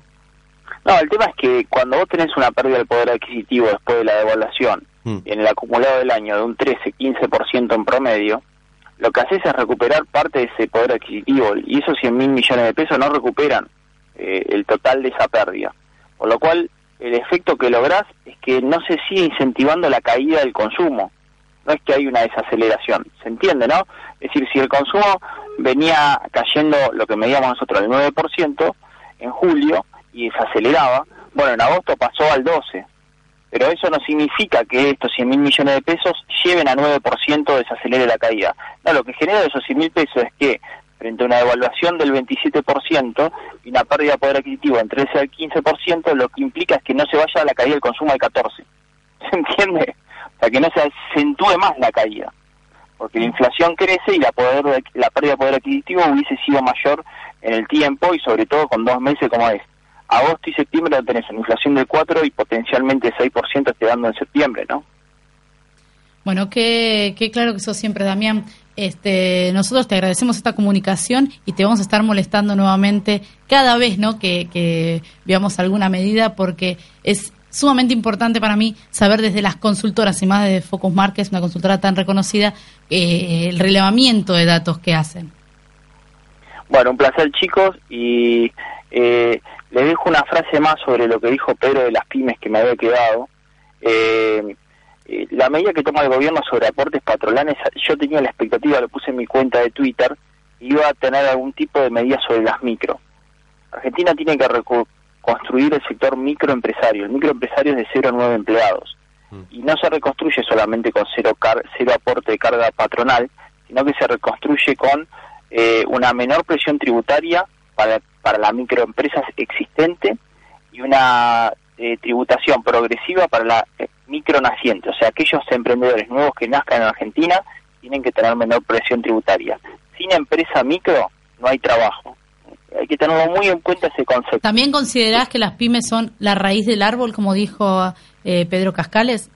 No, el tema es que cuando vos tenés una pérdida del poder adquisitivo después de la devaluación, Mm. en el acumulado del año de un 13-15% en promedio, lo que haces es recuperar parte de ese poder adquisitivo y esos 100 mil millones de pesos no recuperan eh, el total de esa pérdida. Por lo cual, el efecto que lográs es que no se sigue incentivando la caída del consumo. No es que hay una desaceleración, ¿se entiende, no? Es decir, si el consumo venía cayendo lo que medíamos nosotros, el 9% en julio y desaceleraba, bueno, en agosto pasó al 12%. Pero eso no significa que estos 100 mil millones de pesos lleven a 9% desacelere la caída. No, lo que genera esos 100 mil pesos es que frente a una devaluación del 27% y una pérdida de poder adquisitivo entre 13 al 15%, lo que implica es que no se vaya a la caída del consumo al 14%. ¿Se entiende? O sea, que no se acentúe más la caída. Porque la inflación crece y la, poder, la pérdida de poder adquisitivo hubiese sido mayor en el tiempo y sobre todo con dos meses como es. Agosto y septiembre tenés una inflación del 4 y potencialmente 6% esté dando en septiembre, ¿no? Bueno, qué, qué claro que sos siempre, Damián. Este, nosotros te agradecemos esta comunicación y te vamos a estar molestando nuevamente cada vez, ¿no? Que, que veamos alguna medida porque es sumamente importante para mí saber desde las consultoras y más de Focus Markets, una consultora tan reconocida, eh, el relevamiento de datos que hacen. Bueno, un placer chicos y eh, les dejo una frase más sobre lo que dijo Pedro de las pymes que me había quedado. Eh, eh, la medida que toma el gobierno sobre aportes patronales, yo tenía la expectativa, lo puse en mi cuenta de Twitter, iba a tener algún tipo de medida sobre las micro. Argentina tiene que reconstruir el sector microempresario. El microempresario es de 0 a 9 empleados. Y no se reconstruye solamente con cero, car cero aporte de carga patronal, sino que se reconstruye con eh, una menor presión tributaria para, para la microempresa existente y una eh, tributación progresiva para la eh, micronaciente. O sea, aquellos emprendedores nuevos que nazcan en Argentina tienen que tener menor presión tributaria. Sin empresa micro no hay trabajo. hay que tenerlo muy en cuenta ese concepto. ¿También considerás que las pymes son la raíz del árbol, como dijo eh, Pedro Cascales?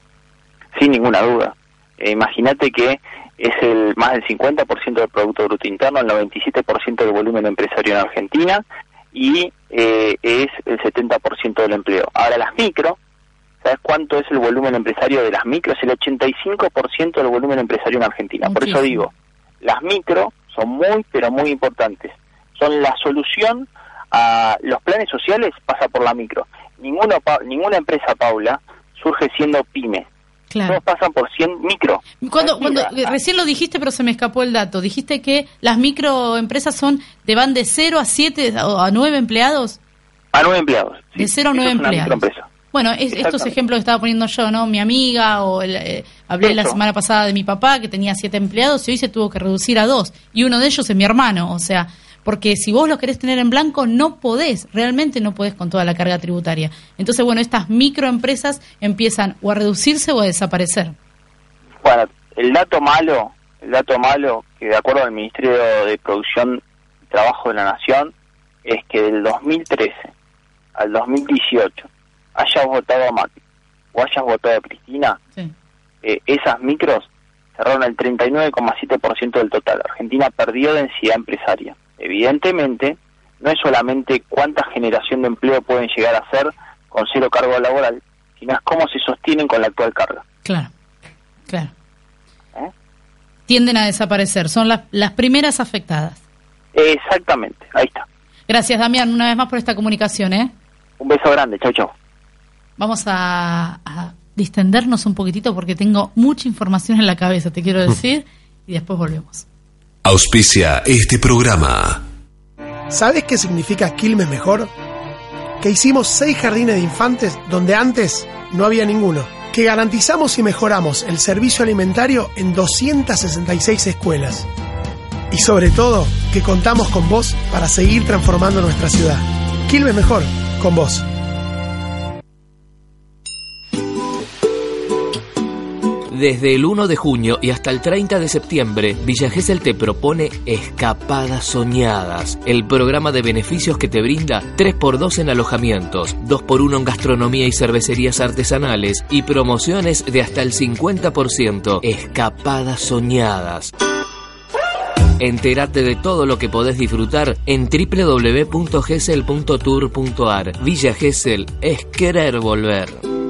Sin ninguna duda. Eh, Imagínate que es el más del 50% del Producto Bruto Interno, el 97% del volumen empresario en Argentina y eh, es el 70% del empleo. Ahora las micro, ¿sabes cuánto es el volumen empresario de las micro? Es el 85% del volumen empresario en Argentina. Por eso digo, las micro son muy, pero muy importantes. Son la solución a los planes sociales, pasa por la micro. Ninguno, pa- ninguna empresa, Paula, surge siendo pyme. Claro. Todos pasan por 100 micro. Cuando, cuando eh, recién lo dijiste, pero se me escapó el dato. Dijiste que las microempresas son te van de 0 a 7 o a 9 empleados. A nueve empleados. sí. De 0 a Eso 9 es una empleados. Bueno, es- estos ejemplos que estaba poniendo yo, ¿no? Mi amiga, o el, eh, hablé la semana pasada de mi papá que tenía 7 empleados y hoy se tuvo que reducir a 2. Y uno de ellos es mi hermano. O sea, porque si vos lo querés tener en blanco, no podés, realmente no podés con toda la carga tributaria. Entonces, bueno, estas microempresas empiezan o a reducirse o a desaparecer. Bueno, el dato malo, el dato malo, que de acuerdo al Ministerio de Producción y Trabajo de la Nación, es que del 2013 al 2018 hayas votado a Macri o hayas votado a Cristina, Sí. eh, esas micros cerraron el 39,7% del total. Argentina perdió densidad empresaria. Evidentemente, no es solamente cuánta generación de empleo pueden llegar a ser con cero cargo laboral, sino es cómo se sostienen con la actual carga. Claro, claro. ¿eh? Tienden a desaparecer, son las, las primeras afectadas. Exactamente, ahí está. Gracias, Damián, una vez más por esta comunicación, ¿eh? Un beso grande, chau chau. Vamos a, a distendernos un poquitito porque tengo mucha información en la cabeza, te quiero decir, y después volvemos. Auspicia este programa. ¿Sabes qué significa Quilmes Mejor? Que hicimos seis jardines de infantes donde antes no había ninguno. Que garantizamos y mejoramos el servicio alimentario en 266 escuelas. Y sobre todo, que contamos con vos para seguir transformando nuestra ciudad. Quilmes Mejor, con vos. Desde el 1 de junio y hasta el 30 de septiembre, Villa Gesell te propone Escapadas Soñadas, el programa de beneficios que te brinda 3x2 en alojamientos, 2x1 en gastronomía y cervecerías artesanales y promociones de hasta el 50%. Escapadas Soñadas. Entérate de todo lo que podés disfrutar en www.gesell.tour.ar. Villa Gesell es querer volver.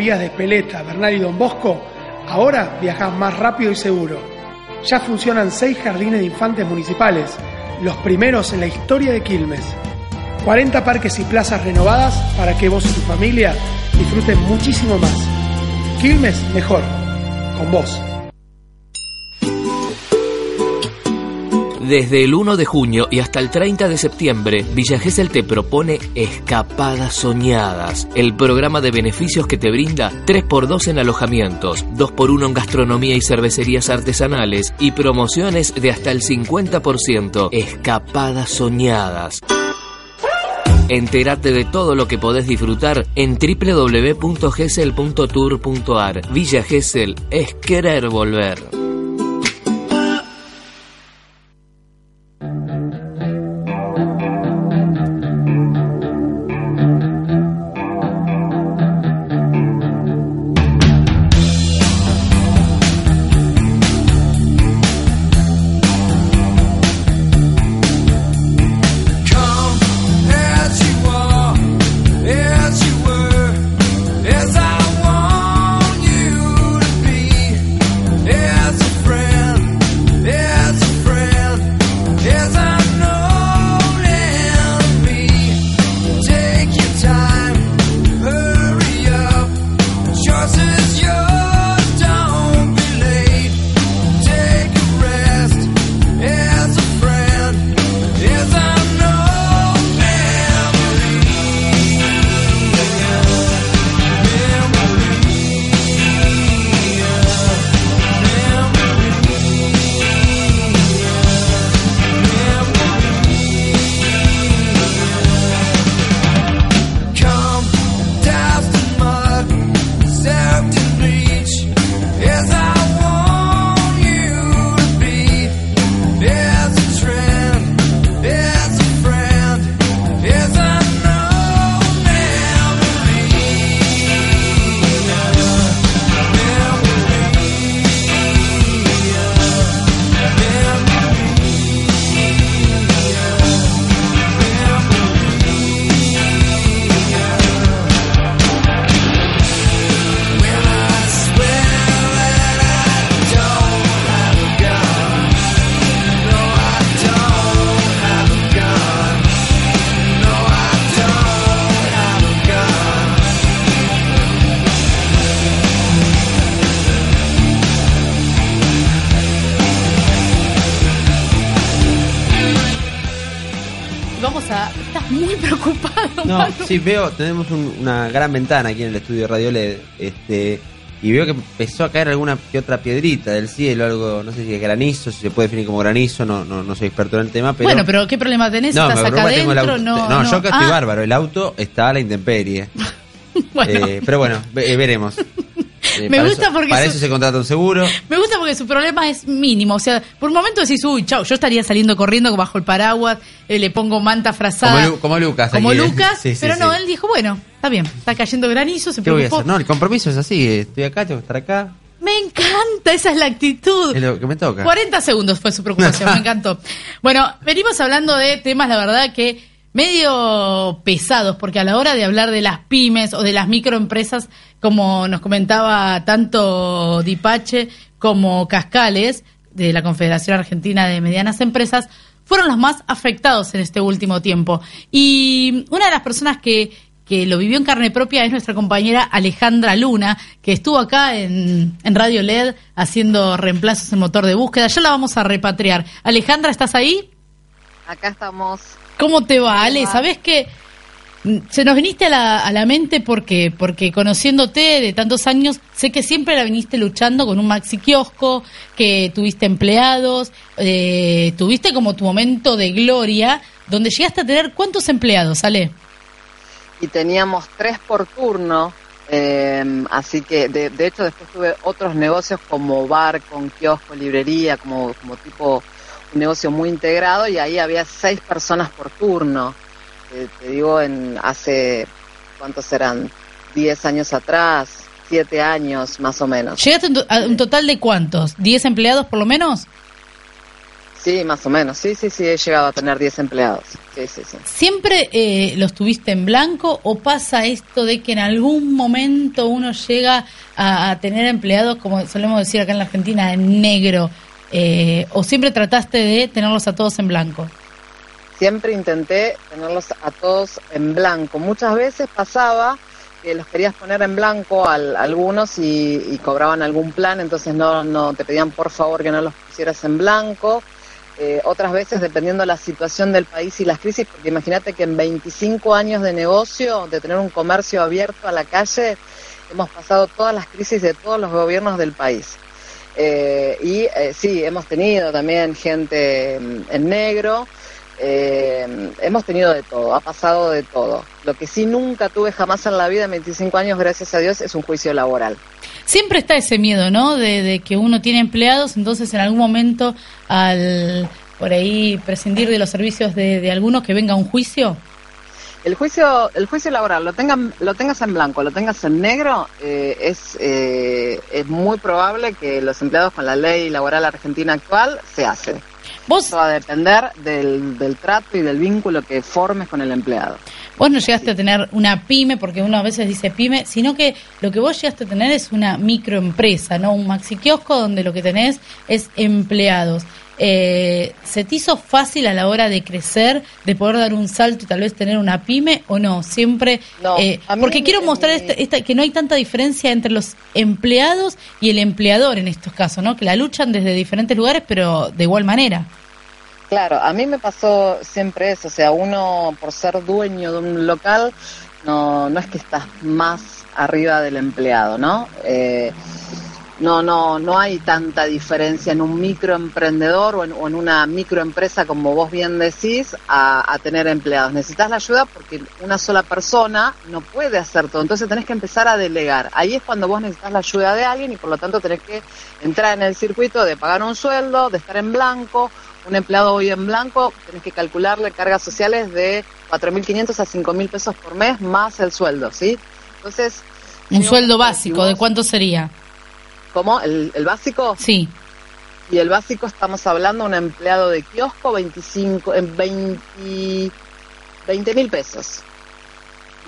Bajo vías de Espeleta, Bernal y Don Bosco, ahora viajas más rápido y seguro. Ya funcionan seis jardines de infantes municipales, los primeros en la historia de Quilmes. 40 parques y plazas renovadas para que vos y tu familia disfruten muchísimo más. Quilmes mejor, con vos. Desde el 1 de junio y hasta el 30 de septiembre, Villa Gesell te propone Escapadas Soñadas, el programa de beneficios que te brinda 3x2 en alojamientos, 2x1 en gastronomía y cervecerías artesanales y promociones de hasta el 50%. Escapadas Soñadas. Entérate de todo lo que podés disfrutar en www.gesell.tour.ar. Villa Gesell es querer volver. Sí, veo, tenemos un- una gran ventana aquí en el estudio de Radio LED, este, y veo que empezó a caer alguna que otra piedrita del cielo, algo, no sé si es granizo, si se puede definir como granizo, no, no, no soy experto en el tema, pero... Bueno, pero ¿qué problema tenés? no, ¿Estás acá auto- No, no, no. yo acá estoy Ah, bárbaro, el auto está a la intemperie. Bueno. Eh, pero bueno, ve- eh, veremos. Eh, Me gusta eso- porque Para su- eso se contrata un seguro. Me gusta porque su problema es mínimo. O sea, por un momento decís, uy, chau, yo estaría saliendo corriendo bajo el paraguas, eh, le pongo manta frazada. Como, Lu- como Lucas. como aquí, ¿eh? Lucas, Sí, sí, pero no, él dijo, bueno, está bien, está cayendo granizo, se ¿Qué voy a hacer? No, el compromiso es así, eh, estoy acá, tengo que estar acá, Me encanta, esa es la actitud. es lo que me toca. 40 segundos fue su preocupación, me encantó. Bueno, venimos hablando de temas, la verdad, que medio pesados, porque a la hora de hablar de las pymes o de las microempresas, como nos comentaba tanto Dipache como Cascales, de la Confederación Argentina de Medianas Empresas, fueron los más afectados en este último tiempo. Y una de las personas que, que lo vivió en carne propia es nuestra compañera Alejandra Luna, que estuvo acá en, en Radio LED haciendo reemplazos en motor de búsqueda. Ya la vamos a repatriar. Alejandra, ¿estás ahí? Acá estamos. ¿Cómo te va, Ale? va? ¿Sabés que mm, se nos viniste a la, a la mente porque, porque conociéndote de tantos años, sé que siempre la viniste luchando con un maxi kiosco, que tuviste empleados, eh, tuviste como tu momento de gloria, donde llegaste a tener cuántos empleados, Ale? Y teníamos tres por turno. eh, así que, de, de hecho, después tuve otros negocios como bar, con kiosco, librería, como, como tipo un negocio muy integrado. Y ahí había seis personas por turno. Eh, te digo, en hace, ¿cuántos serán? Diez años atrás, siete años más o menos. ¿Llegaste a un total de cuántos? ¿10 empleados por lo menos? Sí, más o menos. Sí, sí, sí, he llegado a tener 10 empleados. Sí, sí, sí. ¿Siempre eh, los tuviste en blanco o pasa esto de que en algún momento uno llega a, a tener empleados, como solemos decir acá en la Argentina, en negro? Eh, ¿O siempre trataste de tenerlos a todos en blanco? Siempre intenté tenerlos a todos en blanco. Muchas veces pasaba que los querías poner en blanco al- algunos y, y cobraban algún plan, entonces no, no te pedían por favor que no los pusieras en blanco. Eh, otras veces, dependiendo de la situación del país y las crisis, porque imagínate que en 25 años de negocio, de tener un comercio abierto a la calle, hemos pasado todas las crisis de todos los gobiernos del país. Eh, y eh, sí, hemos tenido también gente en negro, eh, hemos tenido de todo, ha pasado de todo. Lo que sí nunca tuve jamás en la vida, en 25 años, gracias a Dios, es un juicio laboral. Siempre está ese miedo, ¿no? De, que uno tiene empleados, entonces en algún momento al por ahí prescindir de los servicios de, de que venga un juicio. El juicio, el juicio laboral, lo tengan, lo tengas en blanco, lo tengas en negro, eh, es, eh, es muy probable que los empleados con la ley laboral argentina actual se hacen. Vos, Eso va a depender del, del trato y del vínculo que formes con el empleado. vos no llegaste a tener una pyme, porque uno a veces dice pyme, sino que lo que vos llegaste a tener es una microempresa, ¿no? Un maxi kiosco donde lo que tenés es empleados. Eh, ¿Se te hizo fácil a la hora de crecer, de poder dar un salto y tal vez tener una pyme o no? Siempre. No, eh, porque quiero mostrar esta- esta- que no hay tanta diferencia entre los empleados y el empleador en estos casos, ¿no? Que la luchan desde diferentes lugares, pero de igual manera. Claro, a mí me pasó siempre eso, o sea, uno por ser dueño de un local, no, no es que estás más arriba del empleado, ¿no? Eh, no, no, no hay tanta diferencia en un microemprendedor o en, o en una microempresa, como vos bien decís, a, a tener empleados. Necesitas la ayuda porque una sola persona no puede hacer todo, entonces tenés que empezar a delegar. Ahí es cuando vos necesitas la ayuda de alguien y por lo tanto tenés que entrar en el circuito de pagar un sueldo, de estar en blanco. Un empleado hoy en blanco, tenés que calcularle cargas sociales de 4.500 a 5.000 pesos por mes más el sueldo, ¿sí? Entonces... Un sueldo básico, si ¿de cuánto sería? ¿Cómo? ¿El, el básico? Sí. Y el básico estamos hablando de un empleado de kiosco 25, en 20 mil pesos,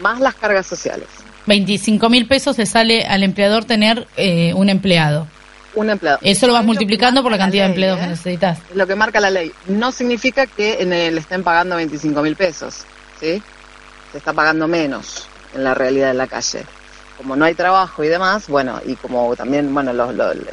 más las cargas sociales. 25 mil pesos le sale al empleador tener eh, un empleado. Un empleado. Eso lo vas Es multiplicando por la cantidad de ley, empleados ¿eh? que necesitas. Es lo que marca la ley. No significa que en el estén pagando 25 mil pesos, ¿sí? Se está pagando menos en la realidad de la calle. Como no hay trabajo y demás, bueno, y como también, bueno, los, los, los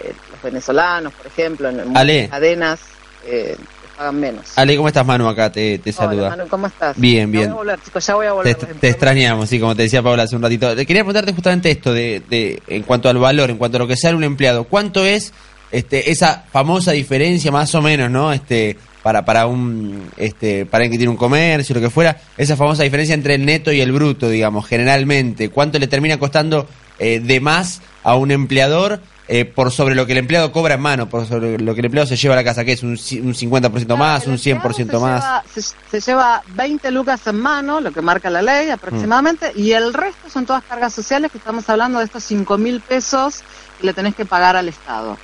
venezolanos, por ejemplo, en muchas cadenas, eh, pagan menos. Ale, ¿cómo estás, Manu? Acá te, te Hola, saluda. Manu, ¿cómo estás? Bien, Ya bien. voy a volver, chicos, ya voy a Te, volver. te extrañamos, sí, como te decía Paula hace un ratito. Quería preguntarte justamente esto de, de en cuanto al valor, en cuanto a lo que sale un empleado. ¿Cuánto es este esa famosa diferencia más o menos, ¿no? Este para para un este para alguien que tiene un comercio, lo que fuera, esa famosa diferencia entre el neto y el bruto, digamos, generalmente, ¿cuánto le termina costando eh, de más a un empleador eh, por sobre lo que el empleado cobra en mano, por sobre lo que el empleado se lleva a la casa, que es un, un 50% más, un 100% más? Lleva- se, se lleva 20 lucas en mano, lo que marca la ley aproximadamente, y el resto son todas cargas sociales que estamos hablando de estos 5 mil pesos que le tenés que pagar al Estado.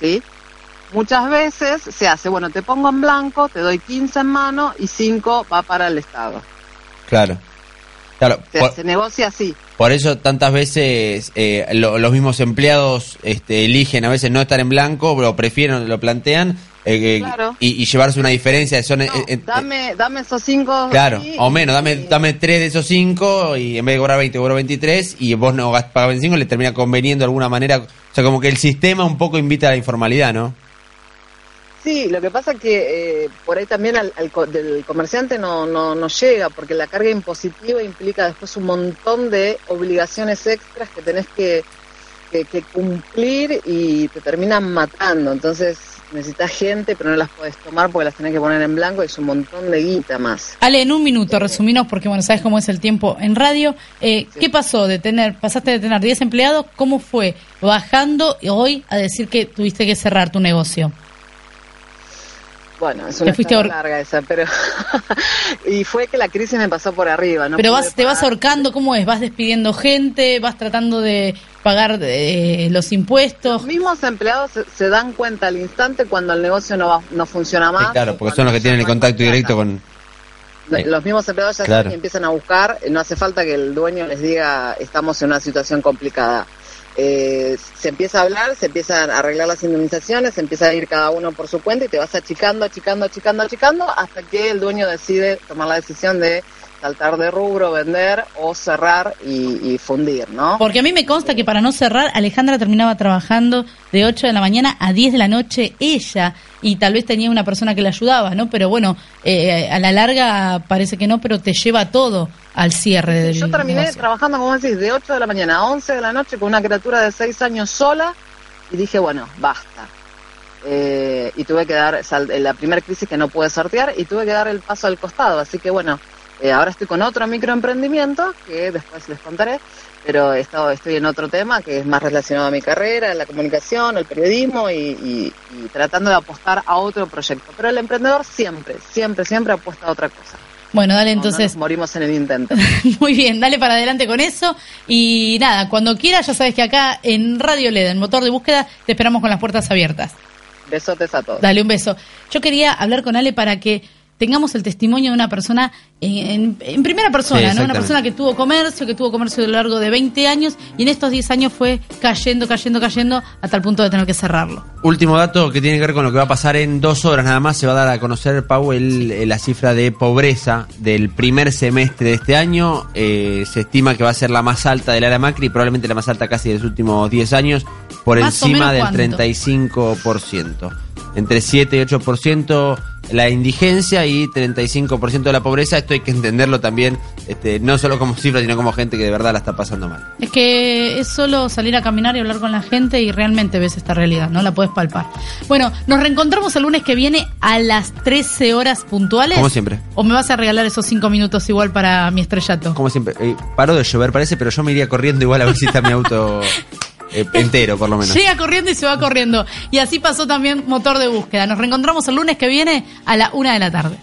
¿Sí? Muchas veces se hace, bueno, te pongo en blanco, te doy 15 en mano y 5 va para el Estado. Claro. Claro, Se, por- se negocia así. Por eso tantas veces eh, lo- los mismos empleados este, eligen a veces no estar en blanco, pero prefieren, lo plantean, eh, eh, y, y llevarse una diferencia. Son, eh, eh, Dame, dame esos 5. claro, o menos, dame, dame tres de esos cinco y en vez de cobrar 20, cobro 23 y vos no pagas 25, le termina conveniendo de alguna manera. O sea, como que el sistema un poco invita a la informalidad, ¿no? Sí, lo que pasa que eh, por ahí también al, al del comerciante no, no, no llega, porque la carga impositiva implica después un montón de obligaciones extras que tenés que, que, que cumplir y te terminan matando. Entonces necesitas gente, pero no las podés tomar porque las tenés que poner en blanco y es un montón de guita más. Ale, en un minuto, resuminos, porque bueno, sabes cómo es el tiempo en radio. Eh, ¿Qué pasó de tener, pasaste de tener 10 empleados, cómo fue bajando hoy a decir que tuviste que cerrar tu negocio? Bueno, es una historia larga esa, pero... y fue que la crisis me pasó por arriba. No Pero vas, te vas ahorcando, ¿cómo es? ¿Vas despidiendo gente? ¿Vas tratando de, pagar eh, los impuestos. Los mismos empleados se, se dan cuenta al instante cuando el negocio no, va, no funciona más. Sí, claro, porque son los que tienen el contacto directo con... Los mismos empleados ya claro. saben y empiezan a buscar, no hace falta que el dueño les diga estamos en una situación complicada. Eh, se empieza a hablar, se empiezan a arreglar las indemnizaciones, se empieza a ir cada uno por su cuenta y te vas achicando, achicando, achicando, achicando hasta que el dueño decide tomar la decisión de saltar de rubro, vender o cerrar y, y fundir, ¿no? Porque a mí me consta que para no cerrar, Alejandra terminaba trabajando de 8 de la mañana a 10 de la noche ella, y tal vez tenía una persona que le ayudaba, ¿no? Pero bueno, eh, a la larga parece que no, pero te lleva todo al cierre del Yo terminé negocio. trabajando, como decís, de 8 de la mañana a 11 de la noche con una criatura de 6 años sola y dije, bueno, basta. Eh, y tuve que dar, en la primera crisis que no pude sortear y tuve que dar el paso al costado. Así que bueno, eh, ahora estoy con otro microemprendimiento que después les contaré, pero he estado- estoy en otro tema que es más relacionado a mi carrera, la comunicación, el periodismo y, y- y tratando de apostar a otro proyecto. Pero el emprendedor siempre, siempre, siempre apuesta a otra cosa. Bueno, dale No, no entonces. nos morimos en el intento. Muy bien, dale para adelante con eso. Y nada, cuando quieras, ya sabes que acá en Radio LED, en motor de búsqueda, te esperamos con las puertas abiertas. Besotes a todos. Dale un beso. Yo quería hablar con Ale para que tengamos el testimonio de una persona en, en- en primera Sí, persona, ¿no? Una persona que tuvo comercio, que tuvo comercio a lo largo de 20 años y en estos 10 años fue cayendo, cayendo, cayendo hasta el punto de tener que cerrarlo. Último dato que tiene que ver con lo que va a pasar en dos horas nada más. Se va a dar a conocer, Pau, el- el- la cifra de pobreza del primer semestre de este año. Eh, se estima que va a ser la más alta del área Macri, probablemente la más alta casi de los últimos 10 años, por Más encima del ¿cuánto? 35%. Entre 7 y 8% la indigencia y 35% de la pobreza. Esto hay que entenderlo también, este, no solo como cifra, sino como gente que de verdad la está pasando mal. Es que es solo salir a caminar y hablar con la gente y realmente ves esta realidad, ¿no? La puedes palpar. Bueno, nos reencontramos el lunes que viene a las 13 horas puntuales. Como siempre. ¿O me vas a regalar esos 5 minutos igual para mi estrellato? Como siempre, eh, paró de llover parece, pero yo me iría corriendo igual a ver si está mi auto eh, entero, por lo menos. Llega corriendo y se va corriendo. Y así pasó también motor de búsqueda. Nos reencontramos el lunes que viene a la una de la tarde.